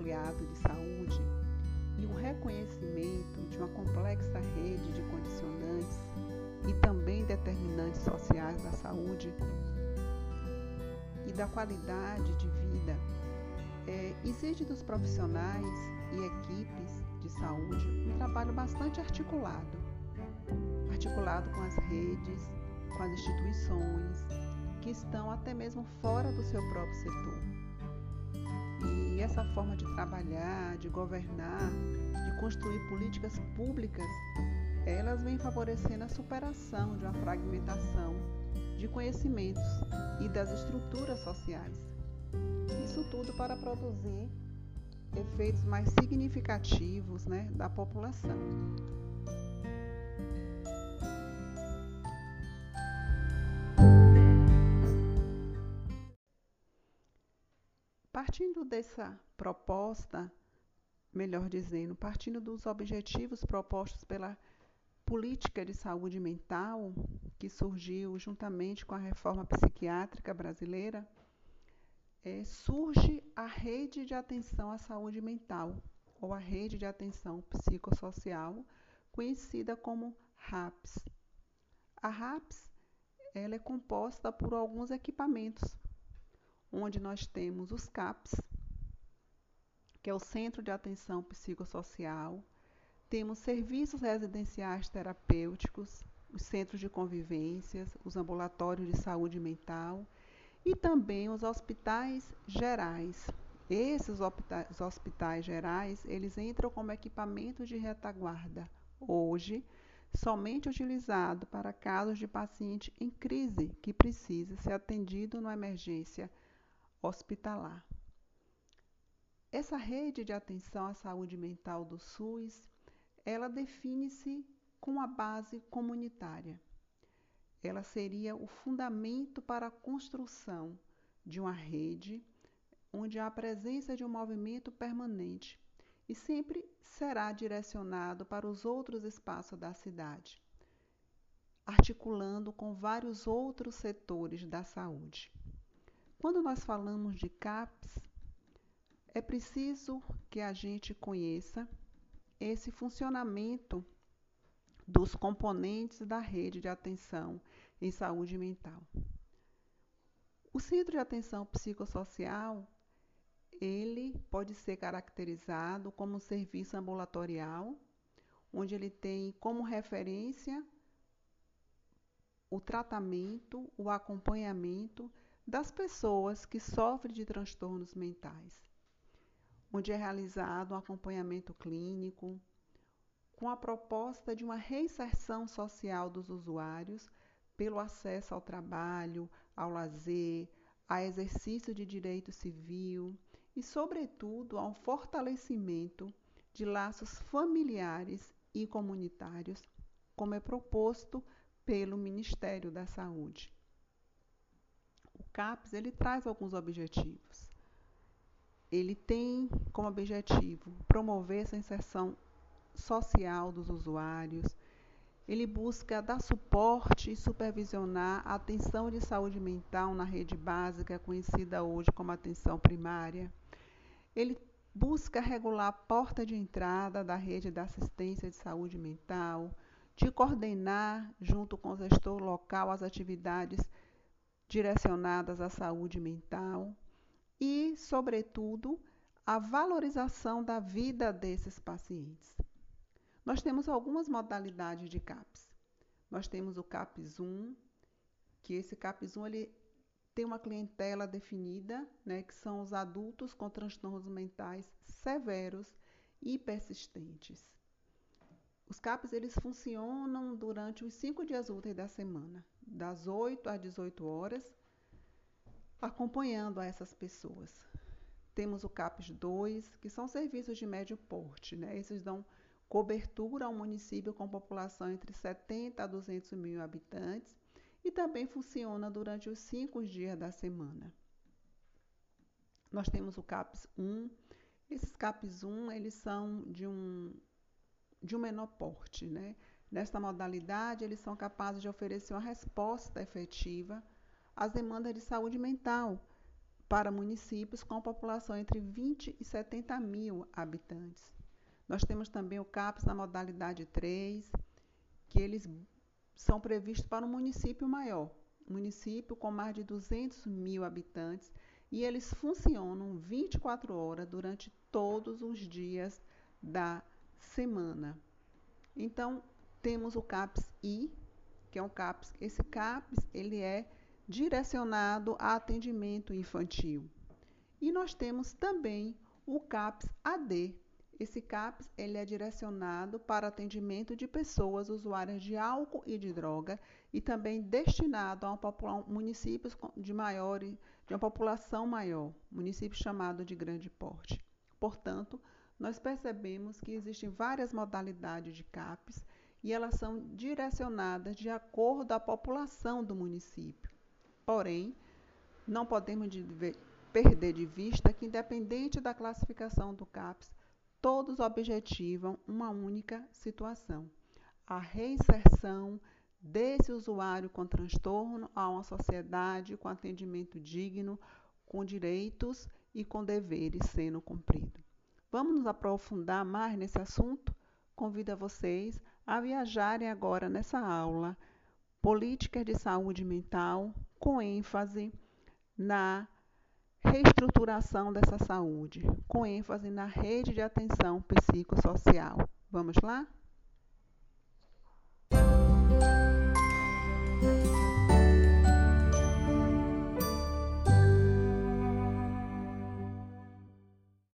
ampliado de saúde e o reconhecimento de uma complexa rede de condicionantes e também determinantes sociais da saúde e da qualidade de vida é, exige dos profissionais e equipes de saúde um trabalho bastante articulado articulado com as redes, com as instituições que estão até mesmo fora do seu próprio setor. E essa forma de trabalhar, de governar, de construir políticas públicas, elas vêm favorecendo a superação de uma fragmentação de conhecimentos e das estruturas sociais. Isso tudo para produzir efeitos mais significativos né, da população. Partindo dessa proposta, melhor dizendo, partindo dos objetivos propostos pela política de saúde mental, que surgiu juntamente com a reforma psiquiátrica brasileira, é, surge a rede de atenção à saúde mental, ou a rede de atenção psicossocial, conhecida como RAPS. A RAPS ela é composta por alguns equipamentos, onde nós temos os CAPs, que é o Centro de Atenção Psicossocial, temos serviços residenciais terapêuticos, os centros de convivências, os ambulatórios de saúde mental e também os hospitais gerais. Esses hospitais gerais, eles entram como equipamento de retaguarda. Hoje, somente utilizado para casos de paciente em crise que precisa ser atendido numa emergência hospitalar. Essa rede de atenção à saúde mental do SUS, ela define-se com a base comunitária ela seria o fundamento para a construção de uma rede onde há a presença de um movimento permanente e sempre será direcionado para os outros espaços da cidade, articulando com vários outros setores da saúde. Quando nós falamos de CAPS, é preciso que a gente conheça esse funcionamento dos componentes da rede de atenção em saúde mental. O centro de atenção psicossocial, ele pode ser caracterizado como um serviço ambulatorial, onde ele tem como referência o tratamento, o acompanhamento das pessoas que sofrem de transtornos mentais, onde é realizado um acompanhamento clínico, com a proposta de uma reinserção social dos usuários pelo acesso ao trabalho, ao lazer, a exercício de direito civil e, sobretudo, ao fortalecimento de laços familiares e comunitários, como é proposto pelo Ministério da Saúde. O CAPS ele traz alguns objetivos. Ele tem como objetivo promover essa inserção social dos usuários. Ele busca dar suporte e supervisionar a atenção de saúde mental na rede básica, conhecida hoje como atenção primária. Ele busca regular a porta de entrada da rede da assistência de saúde mental, de coordenar, junto com o gestor local, as atividades direcionadas à saúde mental e, sobretudo, a valorização da vida desses pacientes. Nós temos algumas modalidades de CAPS. Nós temos o CAPS 1, que esse CAPS 1 ele tem uma clientela definida, né, que são os adultos com transtornos mentais severos e persistentes. Os CAPs eles funcionam durante os cinco dias úteis da semana, das 8 às 18 horas, acompanhando essas pessoas. Temos o CAPS 2, que são serviços de médio porte, né? Esses dão cobertura ao município com população entre 70 a 200 mil habitantes e também funciona durante os cinco dias da semana. Nós temos o CAPS 1. Esses CAPS 1 eles são de um, de um menor porte. Né? Nesta modalidade, eles são capazes de oferecer uma resposta efetiva às demandas de saúde mental para municípios com população entre 20 e 70 mil habitantes. Nós temos também o CAPS na modalidade 3, que eles são previstos para um município maior, município com mais de 200 mil habitantes, e eles funcionam 24 horas durante todos os dias da semana. Então, temos o CAPS I, que é um CAPS. Esse CAPS ele é direcionado a atendimento infantil. E nós temos também o CAPS AD. Esse CAPS ele é direcionado para atendimento de pessoas usuárias de álcool e de droga e também destinado a um municípios de maior de uma população maior, municípios chamados de grande porte. Portanto, nós percebemos que existem várias modalidades de CAPs e elas são direcionadas de acordo à população do município. Porém, não podemos perder de vista que, independente da classificação do CAPS, todos objetivam uma única situação: a reinserção desse usuário com transtorno a uma sociedade com atendimento digno, com direitos e com deveres sendo cumpridos. Vamos nos aprofundar mais nesse assunto? Convido a vocês a viajarem agora nessa aula Políticas de Saúde Mental com ênfase na reestruturação dessa saúde, com ênfase na rede de atenção psicossocial. Vamos lá?